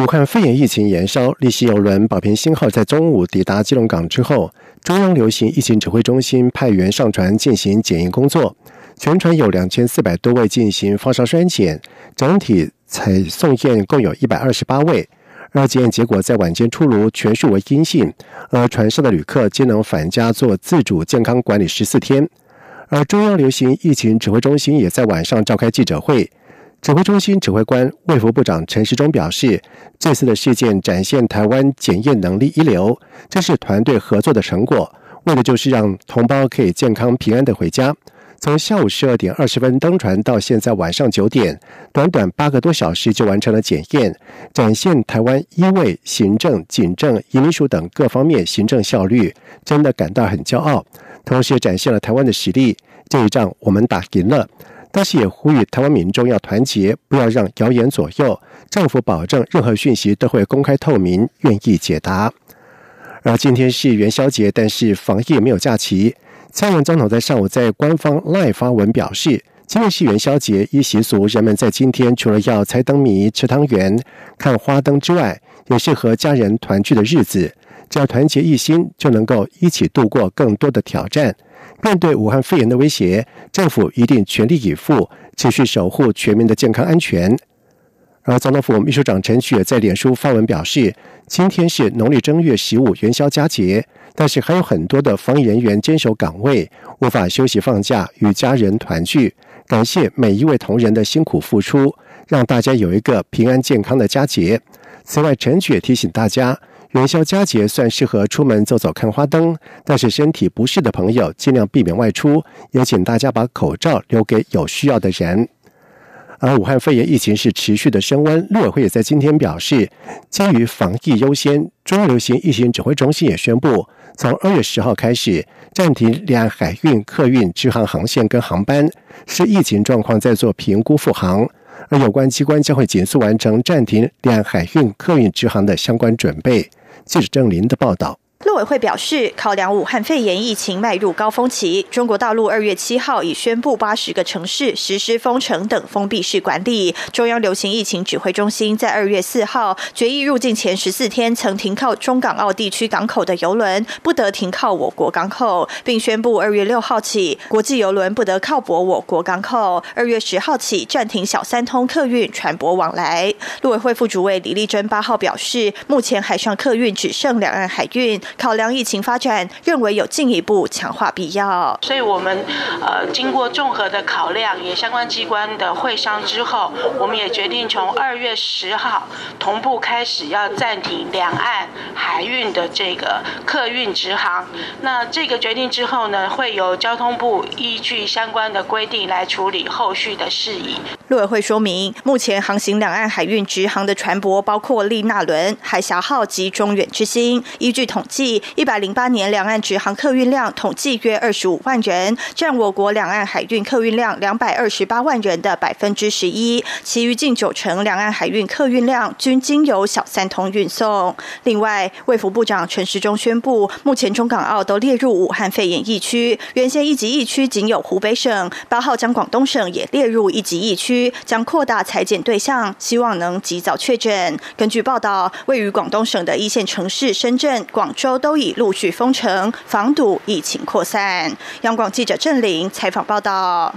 武汉肺炎疫情延烧，立西邮轮“保平星号”在中午抵达基隆港之后，中央流行疫情指挥中心派员上船进行检疫工作。全船有两千四百多位进行发烧筛检，整体采送验共有一百二十八位。二检验结果在晚间出炉，全数为阴性，而船上的旅客皆能返家做自主健康管理十四天。而中央流行疫情指挥中心也在晚上召开记者会。指挥中心指挥官卫福部长陈时中表示，这次的事件展现台湾检验能力一流，这是团队合作的成果，为的就是让同胞可以健康平安的回家。从下午十二点二十分登船到现在晚上九点，短短八个多小时就完成了检验，展现台湾医卫、行政、警政、移民署等各方面行政效率，真的感到很骄傲。同时也展现了台湾的实力，这一仗我们打赢了。但是也呼吁台湾民众要团结，不要让谣言左右。政府保证任何讯息都会公开透明，愿意解答。而今天是元宵节，但是防疫没有假期。蔡英文总统在上午在官方赖发文表示，今天是元宵节，依习俗，人们在今天除了要猜灯谜、吃汤圆、看花灯之外，也是和家人团聚的日子。只要团结一心，就能够一起度过更多的挑战。面对武汉肺炎的威胁，政府一定全力以赴，持续守护全民的健康安全。而总统府秘书长陈雪在脸书发文表示，今天是农历正月十五元宵佳节，但是还有很多的防疫人员坚守岗位，无法休息放假与家人团聚。感谢每一位同仁的辛苦付出，让大家有一个平安健康的佳节。此外，陈雪提醒大家。元宵佳节算适合出门走走看花灯，但是身体不适的朋友尽量避免外出，也请大家把口罩留给有需要的人。而武汉肺炎疫情是持续的升温，陆委会也在今天表示，基于防疫优先，中央流行疫情指挥中心也宣布，从二月十号开始暂停两岸海运客运直航航线跟航班，是疫情状况在做评估复航。而有关机关将会紧速完成暂停两岸海运客运直航的相关准备。记者郑林的报道。陆委会表示，考量武汉肺炎疫情迈入高峰期，中国大陆二月七号已宣布八十个城市实施封城等封闭式管理。中央流行疫情指挥中心在二月四号决议，入境前十四天曾停靠中港澳地区港口的游轮不得停靠我国港口，并宣布二月六号起，国际游轮不得靠泊我国港口。二月十号起暂停小三通客运船舶往来。陆委会副主委李丽珍八号表示，目前海上客运只剩两岸海运。考量疫情发展，认为有进一步强化必要。所以，我们呃经过综合的考量，也相关机关的会商之后，我们也决定从二月十号同步开始要暂停两岸海运的这个客运直航。那这个决定之后呢，会由交通部依据相关的规定来处理后续的事宜。陆委会说明，目前航行两岸海运直航的船舶包括利纳轮、海峡号及中远之星。依据统计。一百零八年两岸直航客运量统计约二十五万人，占我国两岸海运客运量两百二十八万人的百分之十一。其余近九成两岸海运客运量均经由小三通运送。另外，卫福部长陈时中宣布，目前中港澳都列入武汉肺炎疫区，原先一级疫区仅有湖北省，八号将广东省也列入一级疫区，将扩大裁剪对象，希望能及早确诊。根据报道，位于广东省的一线城市深圳、广州。都已陆续封城，防堵疫情扩散。央广记者郑玲采访报道。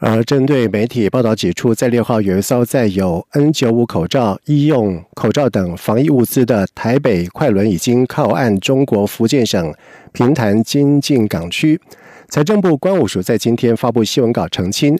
而针对媒体报道指出，在六号有一艘载有 N95 口罩、医用口罩等防疫物资的台北快轮已经靠岸中国福建省平潭金靖港区。财政部关务署在今天发布新闻稿澄清，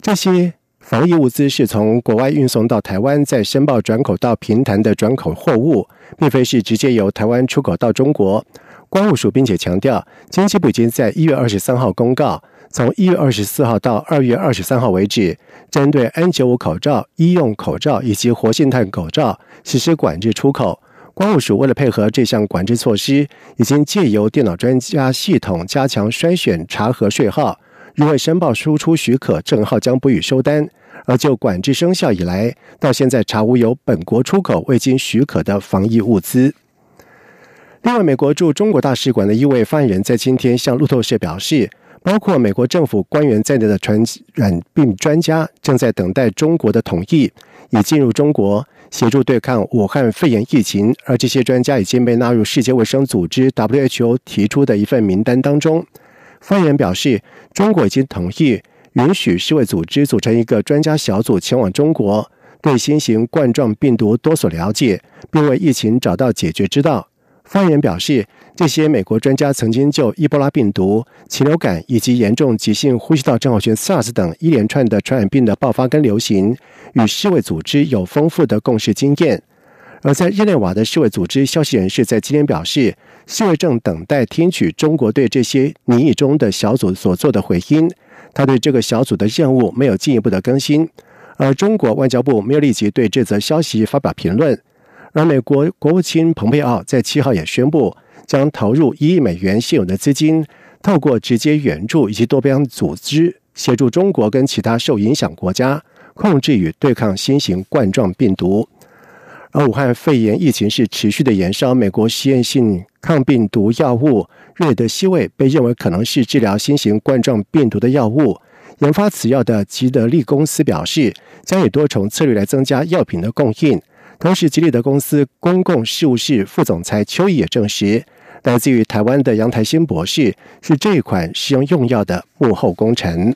这些。防疫物资是从国外运送到台湾，再申报转口到平潭的转口货物，并非是直接由台湾出口到中国。关务署并且强调，经济部已经在一月二十三号公告，从一月二十四号到二月二十三号为止，针对 N 九五口罩、医用口罩以及活性炭口罩实施管制出口。关务署为了配合这项管制措施，已经借由电脑专家系统加强筛选查核税号，如未申报输出许可，证号将不予收单。而就管制生效以来，到现在查无有本国出口未经许可的防疫物资。另外，美国驻中国大使馆的一位发言人，在今天向路透社表示，包括美国政府官员在内的传染病专家正在等待中国的同意，以进入中国。协助对抗武汉肺炎疫情，而这些专家已经被纳入世界卫生组织 （WHO） 提出的一份名单当中。发言人表示，中国已经同意允许世卫组织组成一个专家小组前往中国，对新型冠状病毒多所了解，并为疫情找到解决之道。发言人表示，这些美国专家曾经就伊波拉病毒、禽流感以及严重急性呼吸道症候群 （SARS） 等一连串的传染病的爆发跟流行，与世卫组织有丰富的共识经验。而在日内瓦的世卫组织消息人士在今天表示，世卫正等待听取中国对这些拟议中的小组所做的回应。他对这个小组的任务没有进一步的更新，而中国外交部没有立即对这则消息发表评论。而美国国务卿蓬佩奥在七号也宣布，将投入一亿美元现有的资金，透过直接援助以及多边组织，协助中国跟其他受影响国家控制与对抗新型冠状病毒。而武汉肺炎疫情是持续的延烧，美国实验性抗病毒药物瑞德西韦被认为可能是治疗新型冠状病毒的药物。研发此药的吉德利公司表示，将以多重策略来增加药品的供应。同时，吉利德公司公共事务室副总裁邱毅也证实，来自于台湾的杨台新博士是这一款使用用药的幕后功臣。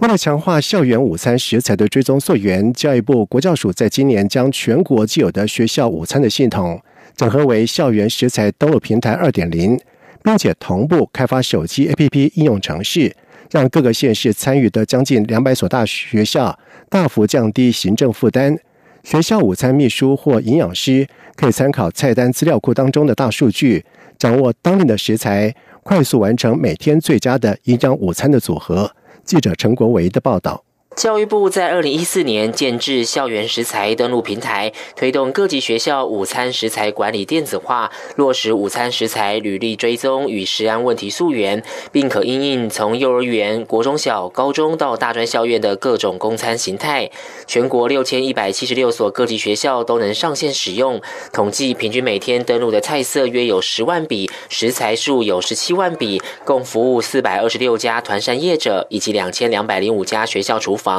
为了强化校园午餐食材的追踪溯源，教育部国教署在今年将全国既有的学校午餐的系统整合为校园食材登录平台二点零，并且同步开发手机 APP 应用程式，让各个县市参与的将近两百所大学校大幅降低行政负担。学校午餐秘书或营养师可以参考菜单资料库当中的大数据，掌握当令的食材，快速完成每天最佳的营养午餐的组合。记者陈国维的报道。教育部在二零一四年建制校园食材登录平台，推动各级学校午餐食材管理电子化，落实午餐食材履历追踪与食安问题溯源，并可因应从幼儿园、国中小、高中到大专校院的各种供餐形态。全国六千一百七十六所各级学校都能上线使用。统计平均每天登录的菜色约有十万笔，食材数有十七万笔，共服务四百二十六家团膳业者以及两千两百零五家学校厨房。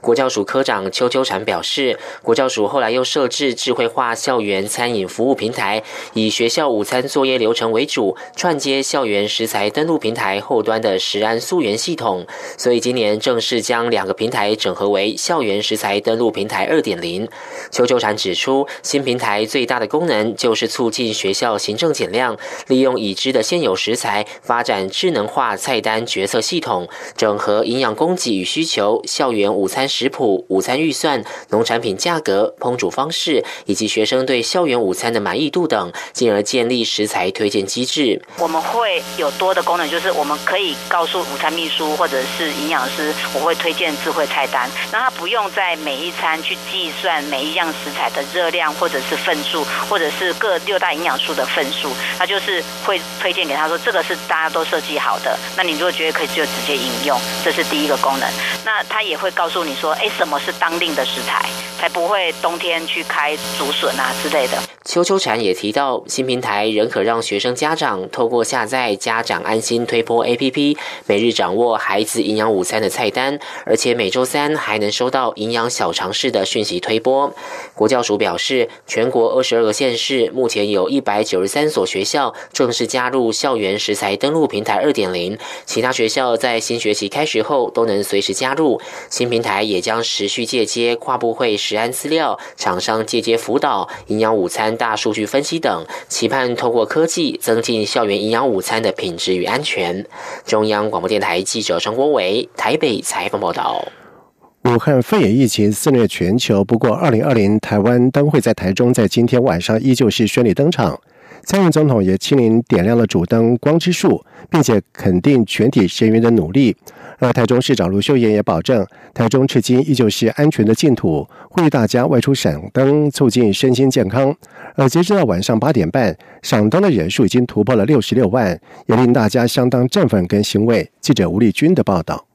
国教署科长邱秋婵表示，国教署后来又设置智慧化校园餐饮服务平台，以学校午餐作业流程为主，串接校园食材登录平台后端的食安溯源系统。所以今年正式将两个平台整合为校园食材登录平台二点零。邱秋婵指出，新平台最大的功能就是促进学校行政减量，利用已知的现有食材，发展智能化菜单决策系统，整合营养供给与需求。校园午餐食谱、午餐预算、农产品价格、烹煮方式，以及学生对校园午餐的满意度等，进而建立食材推荐机制。我们会有多的功能，就是我们可以告诉午餐秘书或者是营养师，我会推荐智慧菜单，那他不用在每一餐去计算每一样食材的热量或者是份数，或者是各六大营养素的份数，他就是会推荐给他说这个是大家都设计好的。那你如果觉得可以，就直接引用，这是第一个功能。那他。也会告诉你说，哎，什么是当令的食材，才不会冬天去开竹笋啊之类的。邱秋婵也提到，新平台仍可让学生家长透过下载家长安心推播 APP，每日掌握孩子营养午餐的菜单，而且每周三还能收到营养小常识的讯息推播。国教署表示，全国二十二个县市目前有一百九十三所学校正式加入校园食材登录平台二点零，其他学校在新学期开学后都能随时加入。新平台也将持续借接跨部会食安资料、厂商借接辅导、营养午餐。大数据分析等，期盼透过科技增进校园营养午餐的品质与安全。中央广播电台记者张国伟台北采访报道。武汉肺炎疫情肆虐全球，不过二零二零台湾灯会在台中在今天晚上依旧是顺利登场。蔡英总统也亲临点亮了主灯“光之树”，并且肯定全体人员的努力。而台中市长卢秀燕也保证，台中至今依旧是安全的净土，呼吁大家外出赏灯，促进身心健康。而截止到晚上八点半，赏灯的人数已经突破了六十六万，也令大家相当振奋跟欣慰。记者吴丽君的报道。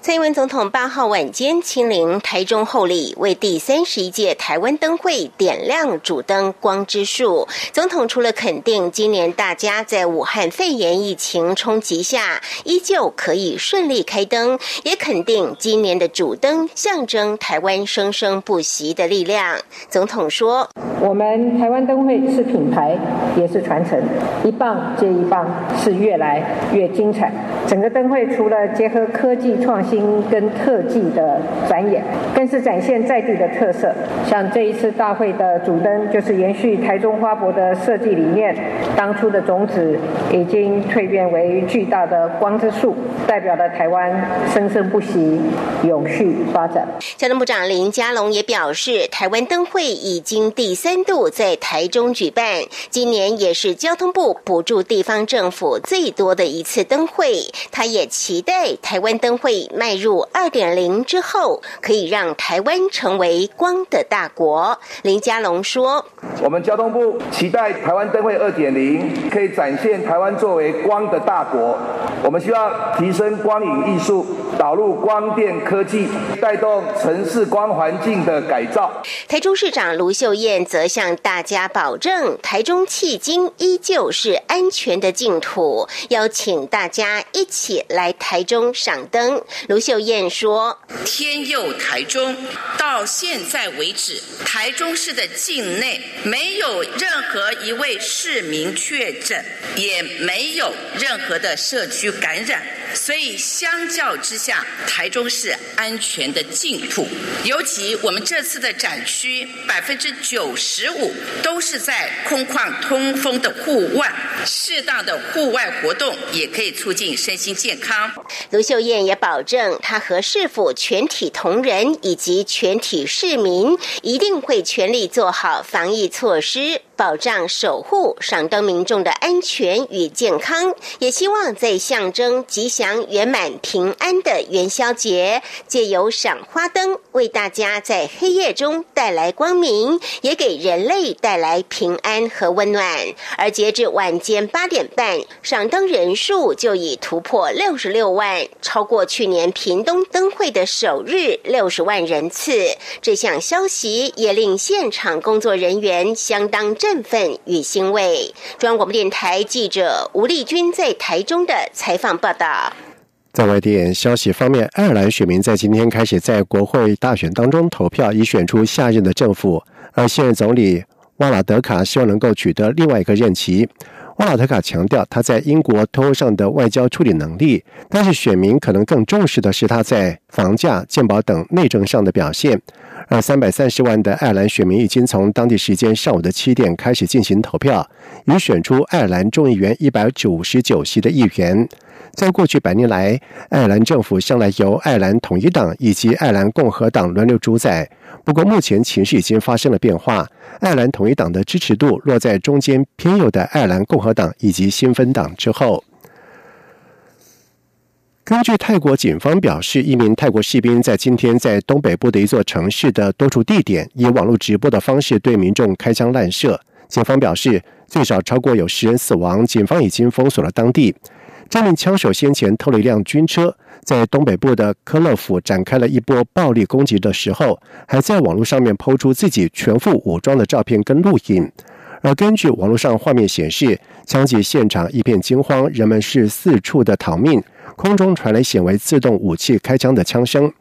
蔡英文总统八号晚间亲临台中后里，为第三十一届台湾灯会点亮主灯“光之树”。总统除了肯定今年大家在武汉肺炎疫情冲击下依旧可以顺利开灯，也肯定今年的主灯象征台湾生生不息的力量。总统说：“我们台湾灯会是品牌，也是传承，一棒接一棒，是越来越精彩。整个灯会除了结合科技。”创新跟特技的展演，更是展现在地的特色。像这一次大会的主灯，就是延续台中花博的设计理念，当初的种子已经蜕变为巨大的光之树，代表了台湾生生不息、永续发展。交通部长林佳龙也表示，台湾灯会已经第三度在台中举办，今年也是交通部补助地方政府最多的一次灯会。他也期待台湾灯。会迈入二点零之后，可以让台湾成为光的大国。林佳龙说：“我们交通部期待台湾灯会二点零可以展现台湾作为光的大国。我们需要提升光影艺术，导入光电科技，带动城市光环境的改造。”台中市长卢秀燕则向大家保证，台中迄今依旧是安全的净土，邀请大家一起来台中赏灯。卢秀燕说：“天佑台中，到现在为止，台中市的境内没有任何一位市民确诊，也没有任何的社区就感染。”所以，相较之下，台中是安全的净土。尤其我们这次的展区，百分之九十五都是在空旷通风的户外，适当的户外活动也可以促进身心健康。卢秀燕也保证，她和市府全体同仁以及全体市民一定会全力做好防疫措施。保障守护赏灯民众的安全与健康，也希望在象征吉祥祥圆满平安的元宵节，借由赏花灯为大家在黑夜中带来光明，也给人类带来平安和温暖。而截至晚间八点半，赏灯人数就已突破六十六万，超过去年屏东灯会的首日六十万人次。这项消息也令现场工作人员相当。振奋与欣慰。中央广播电台记者吴丽君在台中的采访报道。在外电消息方面，爱尔兰选民在今天开始在国会大选当中投票，以选出下任的政府。而现任总理瓦拉德卡希望能够取得另外一个任期。瓦拉德卡强调他在英国脱欧上的外交处理能力，但是选民可能更重视的是他在房价、健保等内政上的表现。而三百三十万的爱尔兰选民已经从当地时间上午的七点开始进行投票，以选出爱尔兰众议员一百九十九席的议员。在过去百年来，爱尔兰政府向来由爱尔兰统一党以及爱尔兰共和党轮流主宰。不过，目前情势已经发生了变化，爱尔兰统一党的支持度落在中间偏右的爱尔兰共和党以及新芬党之后。根据泰国警方表示，一名泰国士兵在今天在东北部的一座城市的多处地点，以网络直播的方式对民众开枪滥射。警方表示，最少超过有十人死亡，警方已经封锁了当地。这名枪手先前偷了一辆军车，在东北部的科勒府展开了一波暴力攻击的时候，还在网络上面抛出自己全副武装的照片跟录音。而根据网络上画面显示，枪击现场一片惊慌，人们是四处的逃命。空中传来显为自动武器开枪的枪声。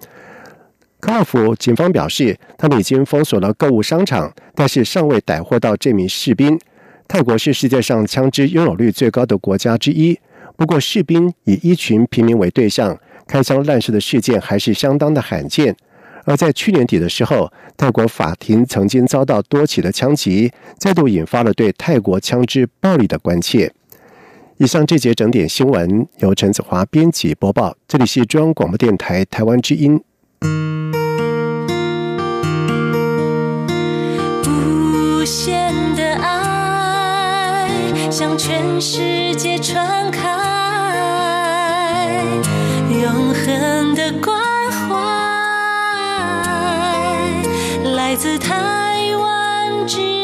科尔夫警方表示，他们已经封锁了购物商场，但是尚未逮获到这名士兵。泰国是世界上枪支拥有率最高的国家之一，不过士兵以一群平民为对象开枪滥射的事件还是相当的罕见。而在去年底的时候，泰国法庭曾经遭到多起的枪击，再度引发了对泰国枪支暴力的关切。以上这节整点新闻由陈子华编辑播报，这里是中央广播电台台湾之音。无限的爱向全世界传开，永恒的光自台湾之。